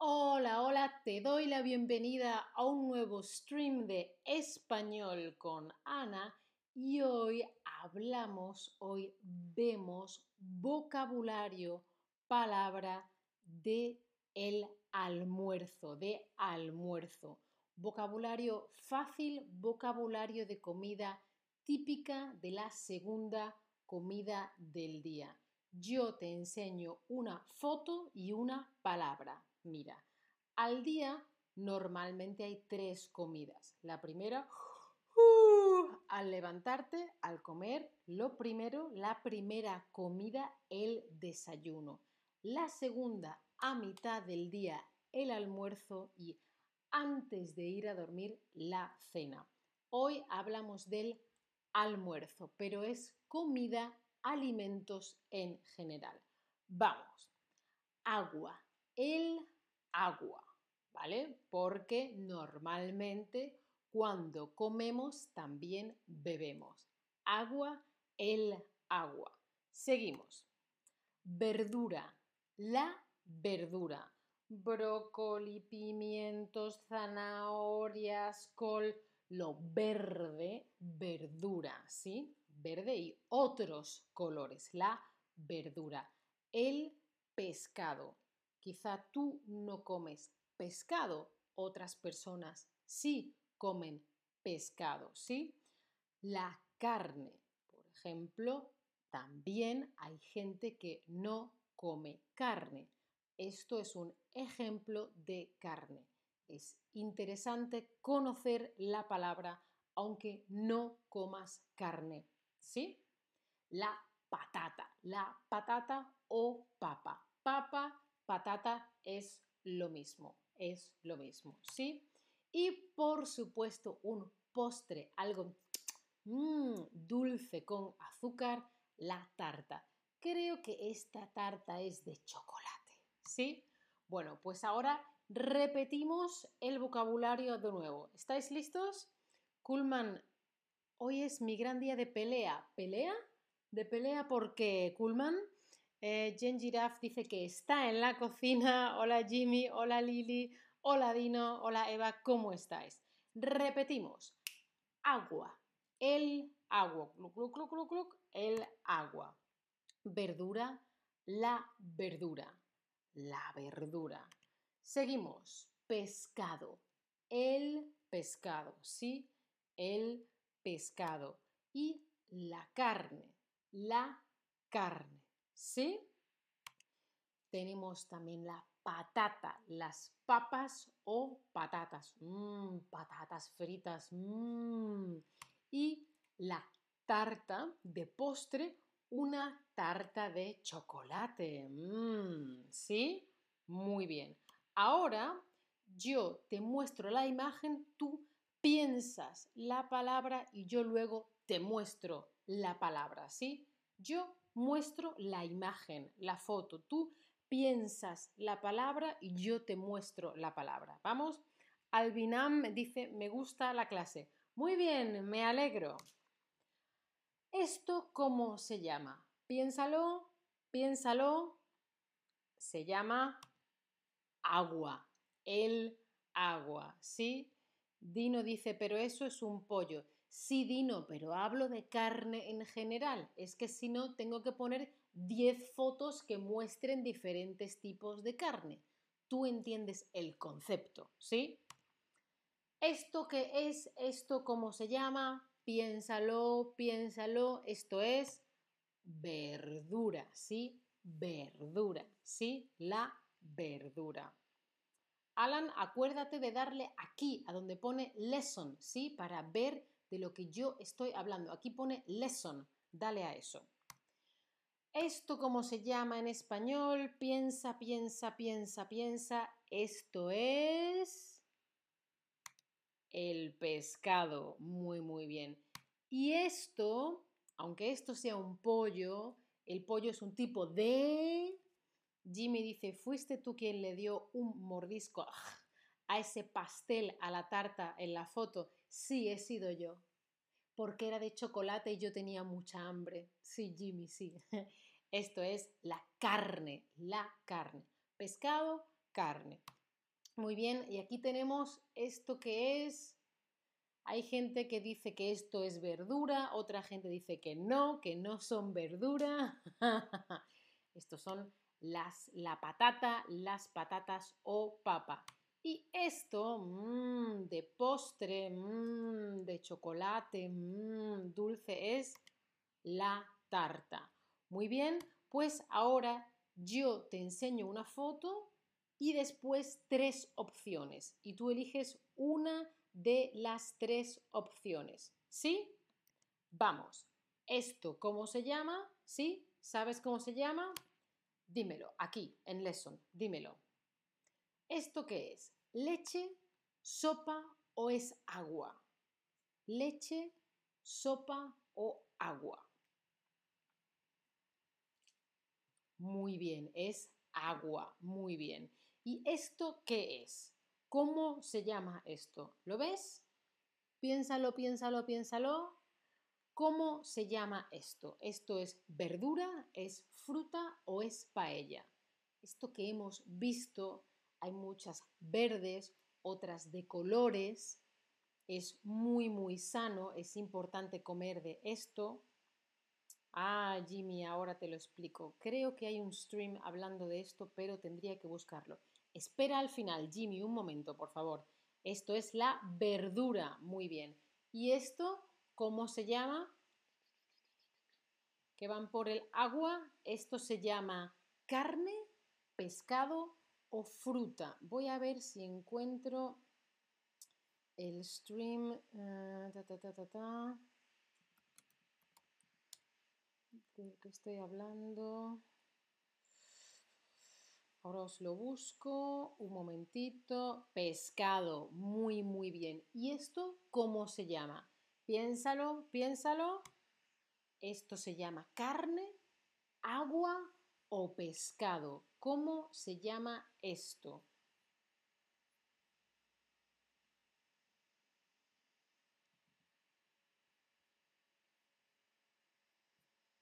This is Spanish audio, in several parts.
Hola, hola, te doy la bienvenida a un nuevo stream de español con Ana y hoy hablamos, hoy vemos vocabulario, palabra de el almuerzo, de almuerzo. Vocabulario fácil, vocabulario de comida típica de la segunda comida del día. Yo te enseño una foto y una palabra. Mira, al día normalmente hay tres comidas. La primera, uh, al levantarte, al comer, lo primero, la primera comida, el desayuno. La segunda, a mitad del día, el almuerzo y antes de ir a dormir, la cena. Hoy hablamos del almuerzo, pero es comida, alimentos en general. Vamos. Agua. El agua, ¿vale? Porque normalmente cuando comemos también bebemos. Agua, el agua. Seguimos. Verdura, la verdura. Brócoli, pimientos, zanahorias, col, lo verde, verdura, ¿sí? Verde y otros colores, la verdura. El pescado, Quizá tú no comes pescado, otras personas sí comen pescado, ¿sí? La carne, por ejemplo, también hay gente que no come carne. Esto es un ejemplo de carne. Es interesante conocer la palabra aunque no comas carne, ¿sí? La patata, la patata o papa. Papa patata es lo mismo, es lo mismo, ¿sí? Y por supuesto un postre, algo mmm, dulce con azúcar, la tarta. Creo que esta tarta es de chocolate, ¿sí? Bueno, pues ahora repetimos el vocabulario de nuevo. ¿Estáis listos? Kulman, hoy es mi gran día de pelea. ¿Pelea? ¿De pelea porque Kulman? Eh, Jen Giraffe dice que está en la cocina. Hola Jimmy, hola Lili, hola Dino, hola Eva, ¿cómo estáis? Repetimos. Agua, el agua, el agua. Verdura, la verdura, la verdura. Seguimos. Pescado, el pescado, ¿sí? El pescado. Y la carne, la carne. ¿Sí? Tenemos también la patata, las papas o patatas. Mmm, patatas fritas. Mmm. Y la tarta de postre, una tarta de chocolate. Mmm, ¿Sí? Muy bien. Ahora yo te muestro la imagen, tú piensas la palabra y yo luego te muestro la palabra, ¿sí? Yo muestro la imagen, la foto. Tú piensas la palabra y yo te muestro la palabra. Vamos. Albinam dice, me gusta la clase. Muy bien, me alegro. ¿Esto cómo se llama? Piénsalo, piénsalo. Se llama agua, el agua, ¿sí? Dino dice, pero eso es un pollo. Sí, Dino, pero hablo de carne en general. Es que si no, tengo que poner 10 fotos que muestren diferentes tipos de carne. Tú entiendes el concepto, ¿sí? ¿Esto qué es? ¿Esto cómo se llama? Piénsalo, piénsalo. Esto es verdura, ¿sí? Verdura, ¿sí? La verdura. Alan, acuérdate de darle aquí, a donde pone lesson, ¿sí? Para ver de lo que yo estoy hablando. Aquí pone lesson, dale a eso. Esto como se llama en español, piensa, piensa, piensa, piensa. Esto es el pescado. Muy, muy bien. Y esto, aunque esto sea un pollo, el pollo es un tipo de... Jimmy dice, fuiste tú quien le dio un mordisco a ese pastel, a la tarta en la foto. Sí, he sido yo. Porque era de chocolate y yo tenía mucha hambre. Sí, Jimmy, sí. Esto es la carne, la carne. Pescado, carne. Muy bien, y aquí tenemos esto que es... Hay gente que dice que esto es verdura, otra gente dice que no, que no son verdura. Estos son las, la patata, las patatas o papa. Y esto mmm, de postre, mmm, de chocolate, mmm, dulce es la tarta. Muy bien, pues ahora yo te enseño una foto y después tres opciones. Y tú eliges una de las tres opciones. ¿Sí? Vamos. ¿Esto cómo se llama? ¿Sí? ¿Sabes cómo se llama? Dímelo, aquí, en Lesson, dímelo. ¿Esto qué es? ¿Leche, sopa o es agua? Leche, sopa o agua. Muy bien, es agua, muy bien. ¿Y esto qué es? ¿Cómo se llama esto? ¿Lo ves? Piénsalo, piénsalo, piénsalo. ¿Cómo se llama esto? ¿Esto es verdura, es fruta o es paella? Esto que hemos visto, hay muchas verdes, otras de colores. Es muy, muy sano, es importante comer de esto. Ah, Jimmy, ahora te lo explico. Creo que hay un stream hablando de esto, pero tendría que buscarlo. Espera al final, Jimmy, un momento, por favor. Esto es la verdura. Muy bien. ¿Y esto ¿Cómo se llama? Que van por el agua. Esto se llama carne, pescado o fruta. Voy a ver si encuentro el stream. Uh, ta, ¿De qué estoy hablando? Ahora os lo busco. Un momentito. Pescado. Muy, muy bien. ¿Y esto cómo se llama? Piénsalo, piénsalo. Esto se llama carne, agua o pescado. ¿Cómo se llama esto?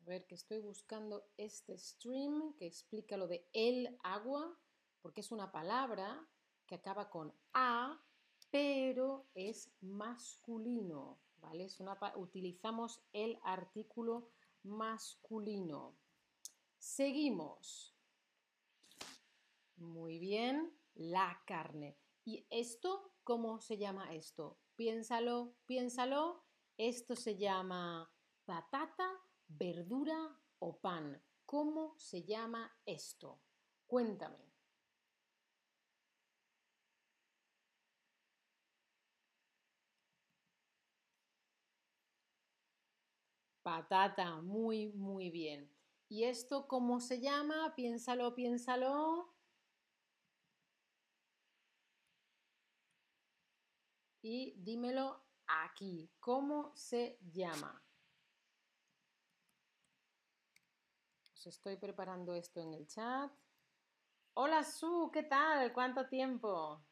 A ver, que estoy buscando este stream que explica lo de el agua, porque es una palabra que acaba con a, pero es masculino. ¿vale? Es una, utilizamos el artículo masculino. Seguimos. Muy bien, la carne. ¿Y esto cómo se llama esto? Piénsalo, piénsalo. Esto se llama patata, verdura o pan. ¿Cómo se llama esto? Cuéntame. Patata, muy, muy bien. ¿Y esto cómo se llama? Piénsalo, piénsalo. Y dímelo aquí. ¿Cómo se llama? Os estoy preparando esto en el chat. Hola Su, ¿qué tal? ¿Cuánto tiempo?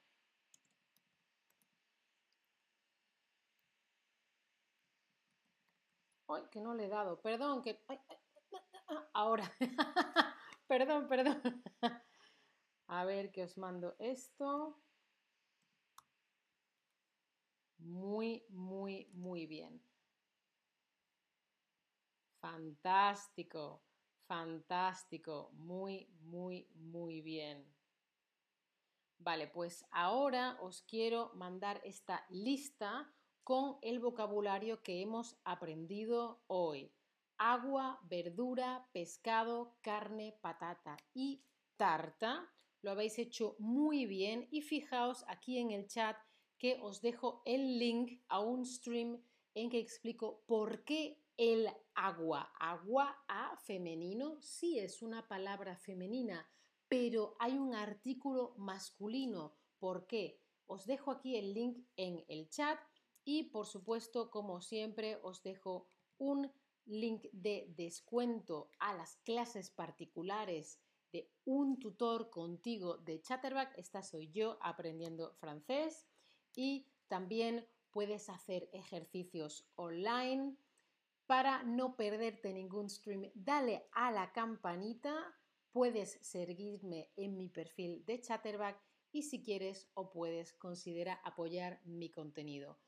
Ay, que no le he dado. Perdón, que... ahora. perdón, perdón. A ver que os mando esto. Muy, muy, muy bien. Fantástico, fantástico. Muy, muy, muy bien. Vale, pues ahora os quiero mandar esta lista con el vocabulario que hemos aprendido hoy. Agua, verdura, pescado, carne, patata y tarta. Lo habéis hecho muy bien y fijaos aquí en el chat que os dejo el link a un stream en que explico por qué el agua. Agua a femenino, sí es una palabra femenina, pero hay un artículo masculino. ¿Por qué? Os dejo aquí el link en el chat y por supuesto, como siempre, os dejo un link de descuento a las clases particulares de un tutor contigo de Chatterback. Esta soy yo aprendiendo francés. Y también puedes hacer ejercicios online. Para no perderte ningún stream, dale a la campanita. Puedes seguirme en mi perfil de Chatterback y si quieres o puedes, considera apoyar mi contenido.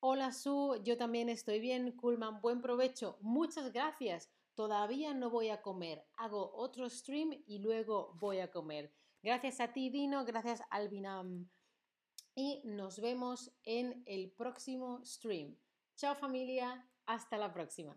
Hola Su, yo también estoy bien. Kulman, buen provecho. Muchas gracias. Todavía no voy a comer. Hago otro stream y luego voy a comer. Gracias a ti, Dino. Gracias, Albinam. Y nos vemos en el próximo stream. Chao familia. Hasta la próxima.